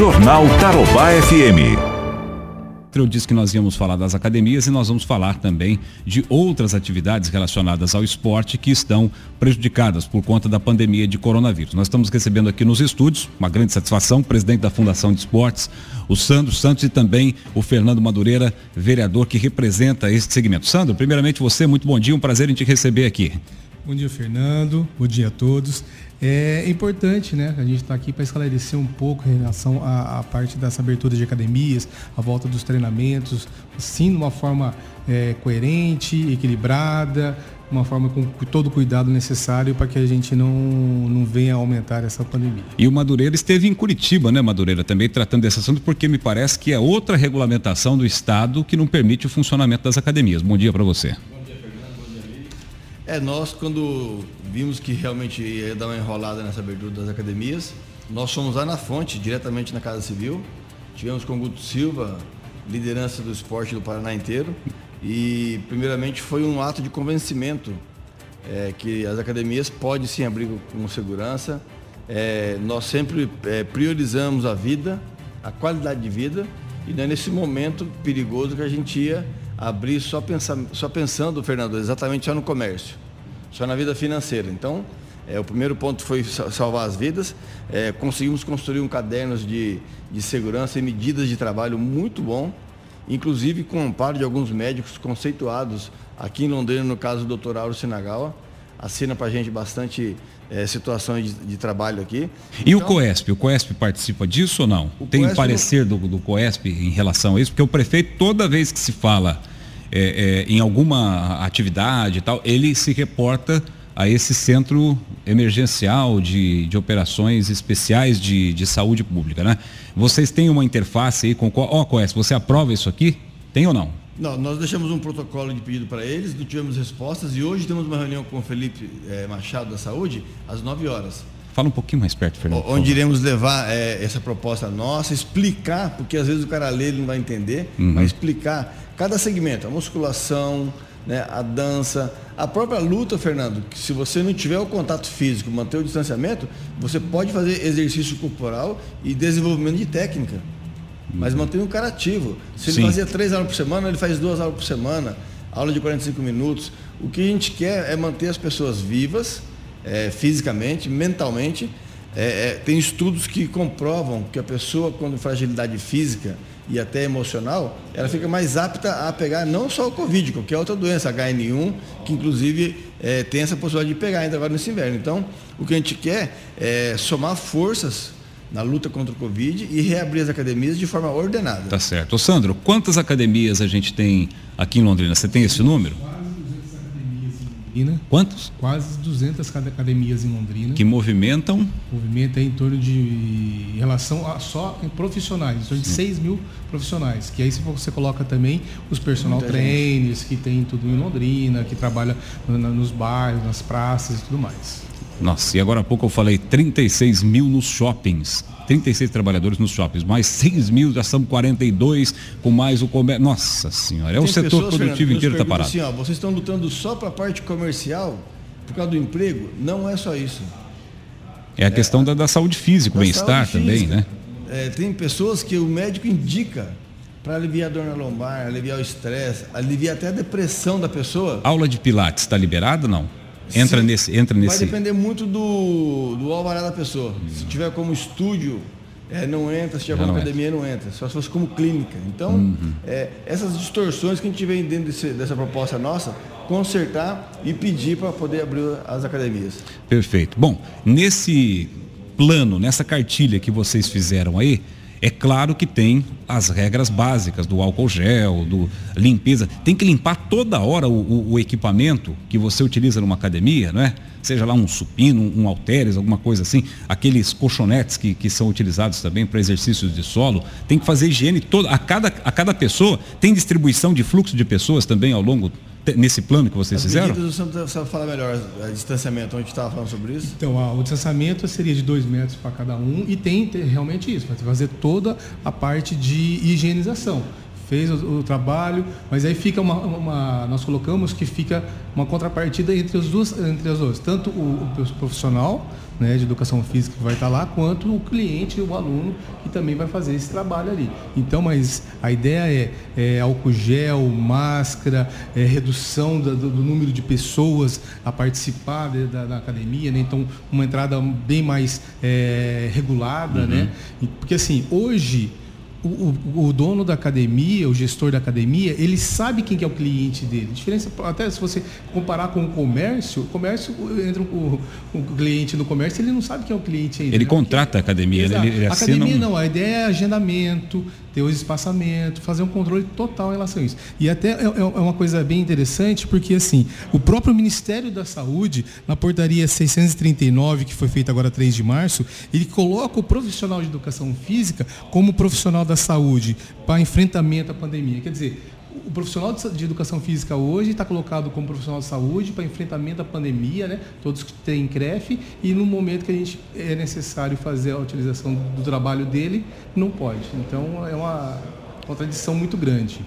Jornal Tarobá FM. Eu disse que nós íamos falar das academias e nós vamos falar também de outras atividades relacionadas ao esporte que estão prejudicadas por conta da pandemia de coronavírus. Nós estamos recebendo aqui nos estúdios, uma grande satisfação, o presidente da Fundação de Esportes, o Sandro Santos e também o Fernando Madureira, vereador que representa esse segmento. Sandro, primeiramente você, muito bom dia, um prazer em te receber aqui. Bom dia, Fernando. Bom dia a todos. É importante, né? A gente está aqui para esclarecer um pouco em relação à, à, parte dessa abertura de academias, a volta dos treinamentos, sim, de uma forma é, coerente, equilibrada, uma forma com todo o cuidado necessário para que a gente não, não venha aumentar essa pandemia. E o Madureira esteve em Curitiba, né, Madureira, também tratando desse assunto, porque me parece que é outra regulamentação do Estado que não permite o funcionamento das academias. Bom dia para você. É, nós quando vimos que realmente ia dar uma enrolada nessa abertura das academias, nós fomos lá na fonte, diretamente na Casa Civil, tivemos com o Guto Silva, liderança do esporte do Paraná inteiro, e primeiramente foi um ato de convencimento é, que as academias podem sim abrir com segurança. É, nós sempre é, priorizamos a vida, a qualidade de vida, e não é nesse momento perigoso que a gente ia abrir só, pensar, só pensando, Fernando, exatamente só no comércio, só na vida financeira. Então, é, o primeiro ponto foi salvar as vidas. É, conseguimos construir um caderno de, de segurança e medidas de trabalho muito bom, inclusive com o amparo de alguns médicos conceituados aqui em Londrina, no caso do Dr. Auro Sinagawa. Assina para a gente bastante é, situações de, de, trabalho aqui. E então, o COESP? O COESP participa disso ou não? Tem COESP parecer do, do COESP em relação a isso? Porque o prefeito, toda vez que se fala é, é, em alguma atividade e tal, ele se reporta a esse centro emergencial de, de operações especiais de, de saúde pública, né? Vocês têm uma interface aí com ó, oh, Coes, você aprova isso aqui? Tem ou não? Não, nós deixamos um protocolo de pedido para eles, não tivemos respostas e hoje temos uma reunião com o Felipe é, Machado da Saúde às 9 horas. Fala um pouquinho mais perto, Fernando. Onde iremos levar é, essa proposta nossa, explicar, porque às vezes o cara lê e não vai entender, uhum. mas explicar cada segmento, a musculação, né, a dança, a própria luta, Fernando, que se você não tiver o contato físico, manter o distanciamento, você pode fazer exercício corporal e desenvolvimento de técnica. Mas mantém o cara ativo. Se ele Sim. fazia três aulas por semana, ele faz duas aulas por semana, aula de 45 minutos. O que a gente quer é manter as pessoas vivas, é, fisicamente, mentalmente. É, é, tem estudos que comprovam que a pessoa, quando fragilidade física, e até emocional, ela fica mais apta a pegar não só o Covid, qualquer outra doença, HN1, que inclusive é, tem essa possibilidade de pegar ainda agora nesse inverno. Então, o que a gente quer é somar forças na luta contra o Covid e reabrir as academias de forma ordenada. Tá certo. Ô Sandro, quantas academias a gente tem aqui em Londrina? Você tem esse número? Londrina. Quantos? Quase 200 academias em Londrina. Que movimentam? Movimenta em torno de, em relação a só em profissionais, em torno de 6 mil profissionais. Que aí você coloca também os personal Muita trainers, gente. que tem tudo em Londrina, que trabalha nos bairros, nas praças e tudo mais. Nossa, e agora há pouco eu falei 36 mil nos shoppings. 36 trabalhadores nos shoppings, mais 6 mil, já são 42, com mais o comércio. Nossa senhora, é Tem o setor pessoas, produtivo Fernando, inteiro está parado. Assim, ó, vocês estão lutando só para a parte comercial por causa do emprego? Não é só isso. É a questão da, da saúde física, o bem-estar também, né? É, tem pessoas que o médico indica para aliviar a dor na lombar, aliviar o estresse, aliviar até a depressão da pessoa. Aula de pilates está liberada ou não? Entra Sim, nesse, entra nesse. Vai depender muito do, do alvará da pessoa. Hum. Se tiver como estúdio, é, não entra, se tiver como academia, não entra. Só se fosse como clínica. Então, uhum. é, essas distorções que a gente vem dentro desse, dessa proposta nossa, consertar e pedir para poder abrir as academias. Perfeito. Bom, nesse plano, nessa cartilha que vocês fizeram aí, é claro que tem as regras básicas do álcool gel, do limpeza. Tem que limpar toda hora o, o, o equipamento que você utiliza numa academia, não é? Seja lá um supino, um, halteres, alguma coisa assim, aqueles colchonetes que, que são utilizados também para exercícios de solo. Tem que fazer higiene toda. A cada, a cada pessoa tem distribuição de fluxo de pessoas também ao longo nesse plano que vocês As fizeram? Medidas, você sabe falar melhor, o distanciamento, onde estava falando sobre isso? Então, o distanciamento seria de dois metros para cada um e tem, tem realmente isso, vai fazer toda a parte de higienização fez o, o trabalho, mas aí fica uma, uma, Nós colocamos que fica uma contrapartida entre as duas, entre as duas, tanto o, o profissional né, de educação física que vai estar lá, quanto o cliente, o aluno, que também vai fazer esse trabalho ali. Então, mas a ideia é, é álcool gel, máscara, é, redução do, do, número de pessoas a participar de, da, da, academia, né? então uma entrada bem mais é, regulada, uhum. né? Porque assim, hoje o, o, o, dono da academia, o gestor da academia, ele sabe quem que é o cliente dele. A diferença, até se você comparar com o comércio, o comércio entra o, o cliente no comércio, ele não sabe quem é o cliente ainda. Ele né? contrata a academia, ele, ele a academia um... não, a ideia é agendamento, ter o espaçamento, fazer um controle total em relação a isso. E até é, é, é uma coisa bem interessante, porque assim, o próprio Ministério da Saúde, na portaria 639, que foi feita agora 3 de março, ele coloca o profissional de educação física como profissional da saúde para enfrentamento à pandemia. Quer dizer, o profissional de educação física hoje está colocado como profissional de saúde para enfrentamento à pandemia, né? todos que têm CREF, e no momento que a gente é necessário fazer a utilização do trabalho dele, não pode. Então é uma contradição muito grande.